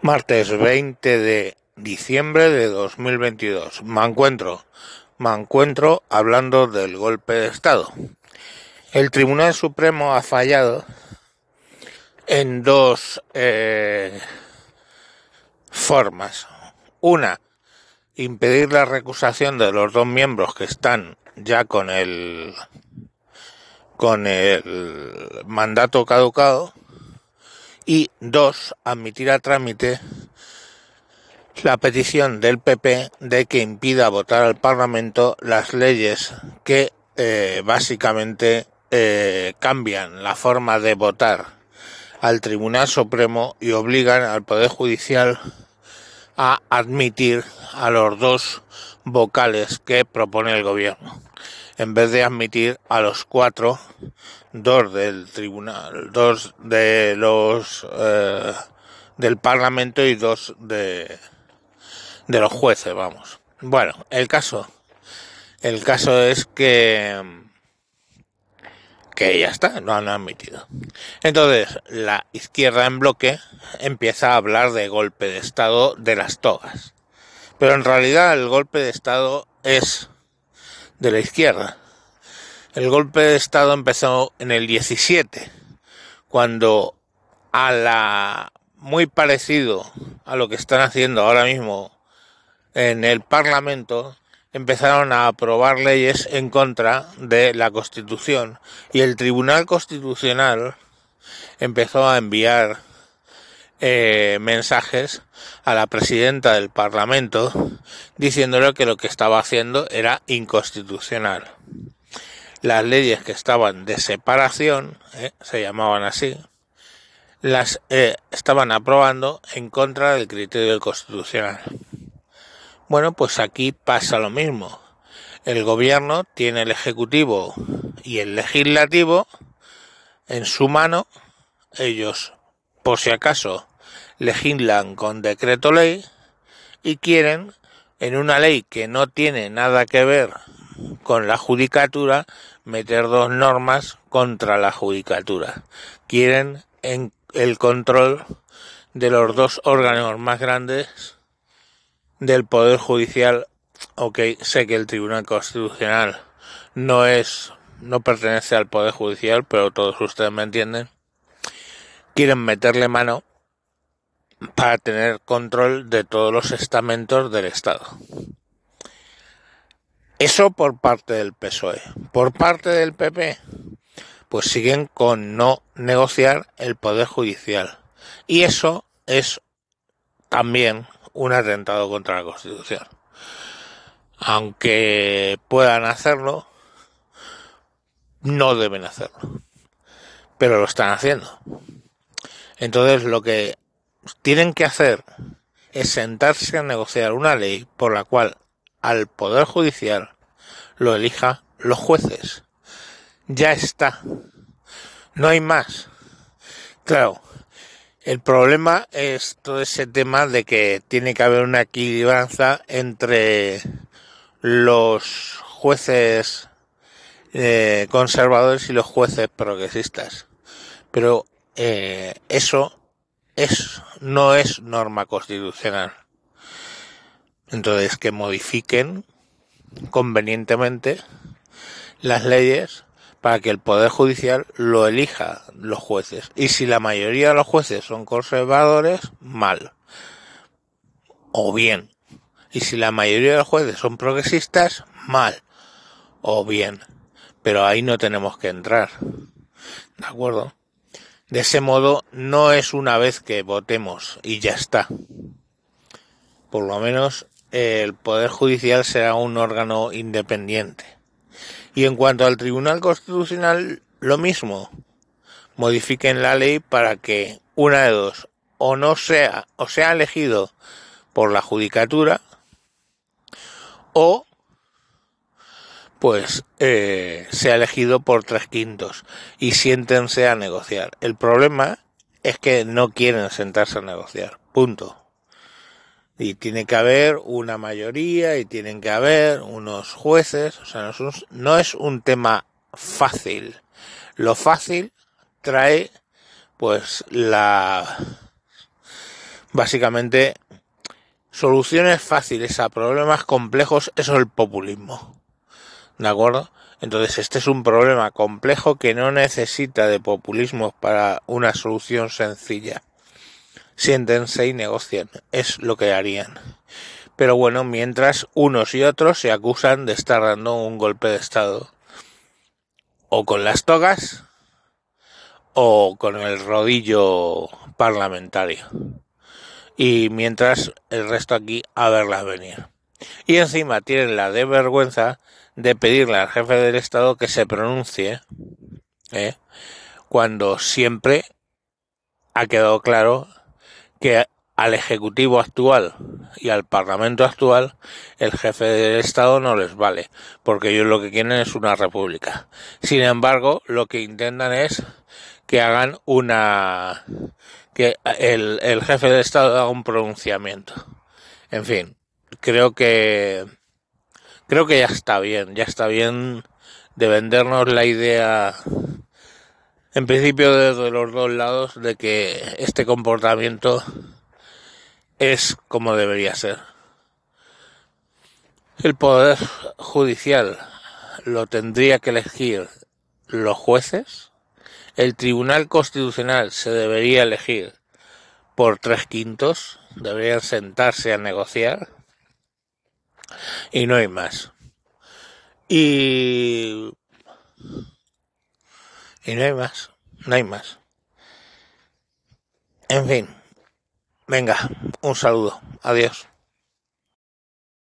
Martes 20 de diciembre de 2022. Me encuentro, me encuentro hablando del golpe de Estado. El Tribunal Supremo ha fallado en dos eh, formas. Una, impedir la recusación de los dos miembros que están ya con el con el mandato caducado y dos, admitir a trámite la petición del PP de que impida votar al Parlamento las leyes que eh, básicamente eh, cambian la forma de votar al Tribunal Supremo y obligan al Poder Judicial a admitir a los dos vocales que propone el gobierno, en vez de admitir a los cuatro dos del tribunal, dos de los eh, del parlamento y dos de de los jueces, vamos. Bueno, el caso el caso es que que ya está, lo han admitido. Entonces, la izquierda en bloque empieza a hablar de golpe de estado de las togas. Pero en realidad el golpe de estado es de la izquierda. El golpe de Estado empezó en el 17, cuando a la muy parecido a lo que están haciendo ahora mismo en el Parlamento, empezaron a aprobar leyes en contra de la Constitución y el Tribunal Constitucional empezó a enviar eh, mensajes a la presidenta del Parlamento diciéndole que lo que estaba haciendo era inconstitucional las leyes que estaban de separación, eh, se llamaban así, las eh, estaban aprobando en contra del criterio constitucional. Bueno, pues aquí pasa lo mismo. El gobierno tiene el ejecutivo y el legislativo en su mano. Ellos, por si acaso, legislan con decreto ley y quieren, en una ley que no tiene nada que ver con la judicatura meter dos normas contra la judicatura. Quieren en el control de los dos órganos más grandes del Poder Judicial. Ok, sé que el Tribunal Constitucional no es, no pertenece al Poder Judicial, pero todos ustedes me entienden. Quieren meterle mano para tener control de todos los estamentos del Estado. Eso por parte del PSOE. Por parte del PP, pues siguen con no negociar el Poder Judicial. Y eso es también un atentado contra la Constitución. Aunque puedan hacerlo, no deben hacerlo. Pero lo están haciendo. Entonces lo que tienen que hacer es sentarse a negociar una ley por la cual al Poder Judicial lo elija los jueces. Ya está. No hay más. Claro, el problema es todo ese tema de que tiene que haber una equilibranza entre los jueces eh, conservadores y los jueces progresistas. Pero eh, eso es, no es norma constitucional. Entonces, que modifiquen convenientemente las leyes para que el Poder Judicial lo elija los jueces. Y si la mayoría de los jueces son conservadores, mal. O bien. Y si la mayoría de los jueces son progresistas, mal. O bien. Pero ahí no tenemos que entrar. ¿De acuerdo? De ese modo, no es una vez que votemos y ya está. Por lo menos el Poder Judicial será un órgano independiente. Y en cuanto al Tribunal Constitucional, lo mismo. Modifiquen la ley para que una de dos, o no sea, o sea elegido por la judicatura, o pues eh, sea elegido por tres quintos y siéntense a negociar. El problema es que no quieren sentarse a negociar. Punto y tiene que haber una mayoría y tienen que haber unos jueces, o sea, no es un, no es un tema fácil. Lo fácil trae pues la Básicamente, soluciones fáciles a problemas complejos, eso es el populismo. ¿De acuerdo? Entonces, este es un problema complejo que no necesita de populismo para una solución sencilla. Siéntense y negocien. Es lo que harían. Pero bueno, mientras unos y otros se acusan de estar dando un golpe de Estado. O con las togas o con el rodillo parlamentario. Y mientras el resto aquí a verlas venir. Y encima tienen la de vergüenza de pedirle al jefe del Estado que se pronuncie, ¿eh? cuando siempre ha quedado claro que al Ejecutivo actual y al Parlamento actual el jefe del Estado no les vale, porque ellos lo que quieren es una república. Sin embargo, lo que intentan es que hagan una... que el, el jefe del Estado haga un pronunciamiento. En fin, creo que creo que ya está bien, ya está bien de vendernos la idea en principio desde los dos lados de que este comportamiento es como debería ser. El poder judicial lo tendría que elegir los jueces. El Tribunal Constitucional se debería elegir por tres quintos. Deberían sentarse a negociar y no hay más. Y... Y no hay más, no hay más. En fin, venga, un saludo, adiós.